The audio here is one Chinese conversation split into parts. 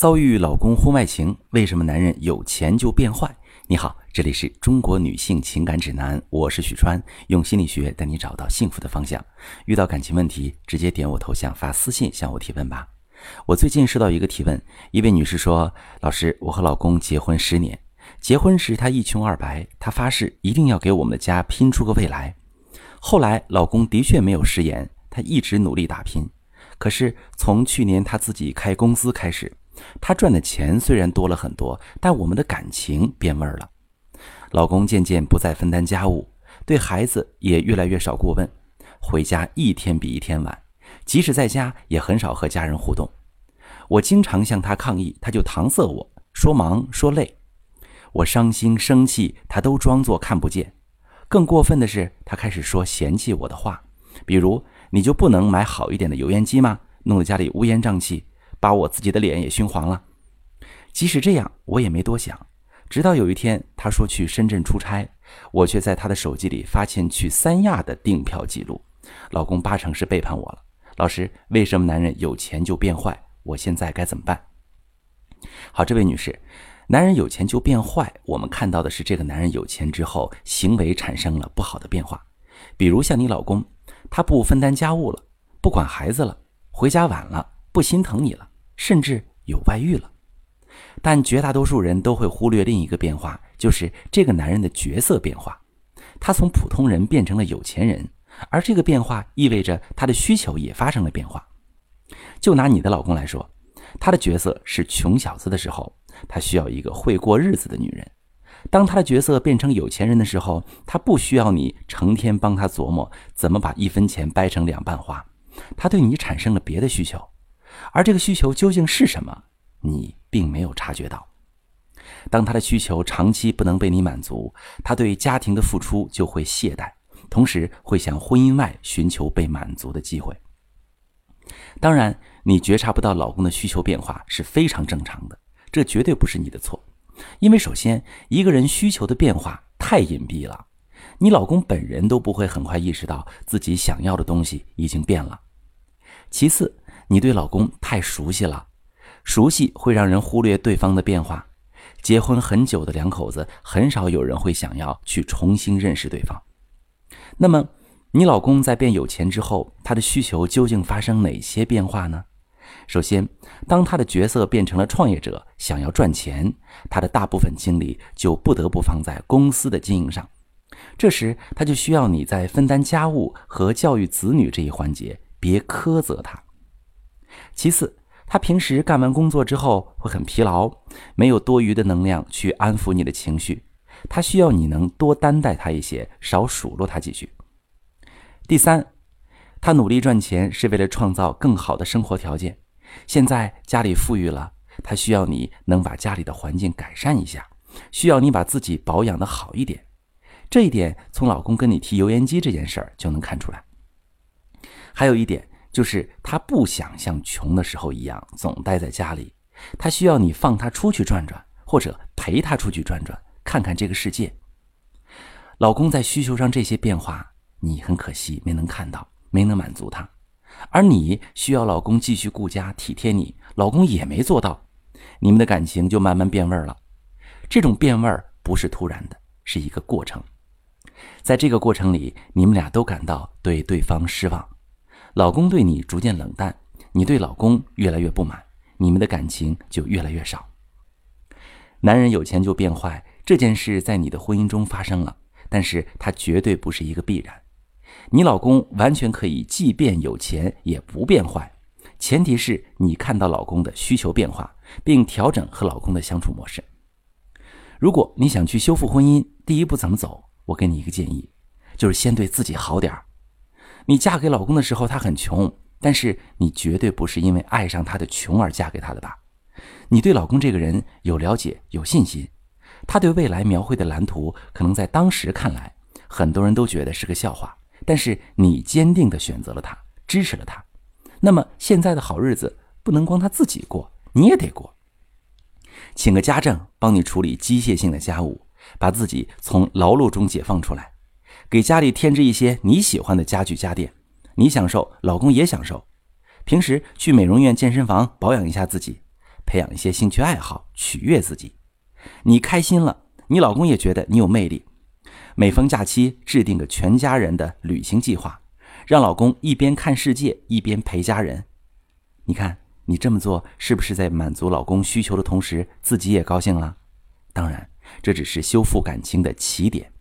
遭遇老公婚外情，为什么男人有钱就变坏？你好，这里是中国女性情感指南，我是许川，用心理学带你找到幸福的方向。遇到感情问题，直接点我头像发私信向我提问吧。我最近收到一个提问，一位女士说：“老师，我和老公结婚十年，结婚时他一穷二白，他发誓一定要给我们的家拼出个未来。后来老公的确没有食言，他一直努力打拼。可是从去年他自己开公司开始。”他赚的钱虽然多了很多，但我们的感情变味儿了。老公渐渐不再分担家务，对孩子也越来越少过问，回家一天比一天晚，即使在家也很少和家人互动。我经常向他抗议，他就搪塞我说忙说累。我伤心生气，他都装作看不见。更过分的是，他开始说嫌弃我的话，比如你就不能买好一点的油烟机吗？弄得家里乌烟瘴气。把我自己的脸也熏黄了。即使这样，我也没多想。直到有一天，他说去深圳出差，我却在他的手机里发现去三亚的订票记录。老公八成是背叛我了。老师，为什么男人有钱就变坏？我现在该怎么办？好，这位女士，男人有钱就变坏，我们看到的是这个男人有钱之后，行为产生了不好的变化。比如像你老公，他不分担家务了，不管孩子了，回家晚了，不心疼你了。甚至有外遇了，但绝大多数人都会忽略另一个变化，就是这个男人的角色变化。他从普通人变成了有钱人，而这个变化意味着他的需求也发生了变化。就拿你的老公来说，他的角色是穷小子的时候，他需要一个会过日子的女人；当他的角色变成有钱人的时候，他不需要你成天帮他琢磨怎么把一分钱掰成两半花，他对你产生了别的需求。而这个需求究竟是什么？你并没有察觉到。当他的需求长期不能被你满足，他对家庭的付出就会懈怠，同时会向婚姻外寻求被满足的机会。当然，你觉察不到老公的需求变化是非常正常的，这绝对不是你的错。因为首先，一个人需求的变化太隐蔽了，你老公本人都不会很快意识到自己想要的东西已经变了。其次，你对老公太熟悉了，熟悉会让人忽略对方的变化。结婚很久的两口子，很少有人会想要去重新认识对方。那么，你老公在变有钱之后，他的需求究竟发生哪些变化呢？首先，当他的角色变成了创业者，想要赚钱，他的大部分精力就不得不放在公司的经营上。这时，他就需要你在分担家务和教育子女这一环节别苛责他。其次，他平时干完工作之后会很疲劳，没有多余的能量去安抚你的情绪，他需要你能多担待他一些，少数落他几句。第三，他努力赚钱是为了创造更好的生活条件，现在家里富裕了，他需要你能把家里的环境改善一下，需要你把自己保养的好一点。这一点从老公跟你提油烟机这件事儿就能看出来。还有一点。就是他不想像穷的时候一样总待在家里，他需要你放他出去转转，或者陪他出去转转，看看这个世界。老公在需求上这些变化，你很可惜没能看到，没能满足他。而你需要老公继续顾家体贴你，老公也没做到，你们的感情就慢慢变味儿了。这种变味儿不是突然的，是一个过程。在这个过程里，你们俩都感到对对方失望。老公对你逐渐冷淡，你对老公越来越不满，你们的感情就越来越少。男人有钱就变坏这件事在你的婚姻中发生了，但是它绝对不是一个必然。你老公完全可以即便有钱也不变坏，前提是你看到老公的需求变化，并调整和老公的相处模式。如果你想去修复婚姻，第一步怎么走？我给你一个建议，就是先对自己好点儿。你嫁给老公的时候，他很穷，但是你绝对不是因为爱上他的穷而嫁给他的吧？你对老公这个人有了解、有信心，他对未来描绘的蓝图，可能在当时看来，很多人都觉得是个笑话。但是你坚定地选择了他，支持了他，那么现在的好日子不能光他自己过，你也得过。请个家政帮你处理机械性的家务，把自己从劳碌中解放出来。给家里添置一些你喜欢的家具家电，你享受，老公也享受。平时去美容院、健身房保养一下自己，培养一些兴趣爱好，取悦自己。你开心了，你老公也觉得你有魅力。每逢假期，制定个全家人的旅行计划，让老公一边看世界，一边陪家人。你看，你这么做是不是在满足老公需求的同时，自己也高兴了？当然，这只是修复感情的起点。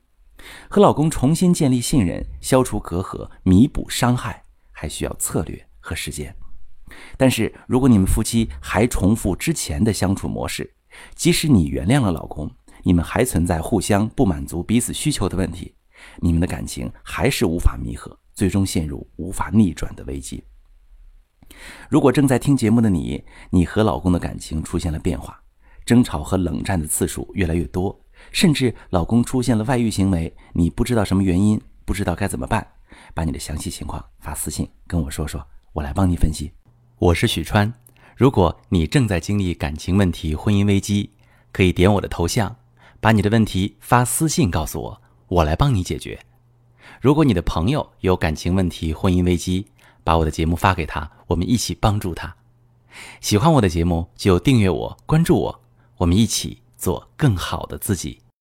和老公重新建立信任、消除隔阂、弥补伤害，还需要策略和时间。但是如果你们夫妻还重复之前的相处模式，即使你原谅了老公，你们还存在互相不满足彼此需求的问题，你们的感情还是无法弥合，最终陷入无法逆转的危机。如果正在听节目的你，你和老公的感情出现了变化，争吵和冷战的次数越来越多。甚至老公出现了外遇行为，你不知道什么原因，不知道该怎么办，把你的详细情况发私信跟我说说，我来帮你分析。我是许川，如果你正在经历感情问题、婚姻危机，可以点我的头像，把你的问题发私信告诉我，我来帮你解决。如果你的朋友有感情问题、婚姻危机，把我的节目发给他，我们一起帮助他。喜欢我的节目就订阅我、关注我，我们一起。做更好的自己。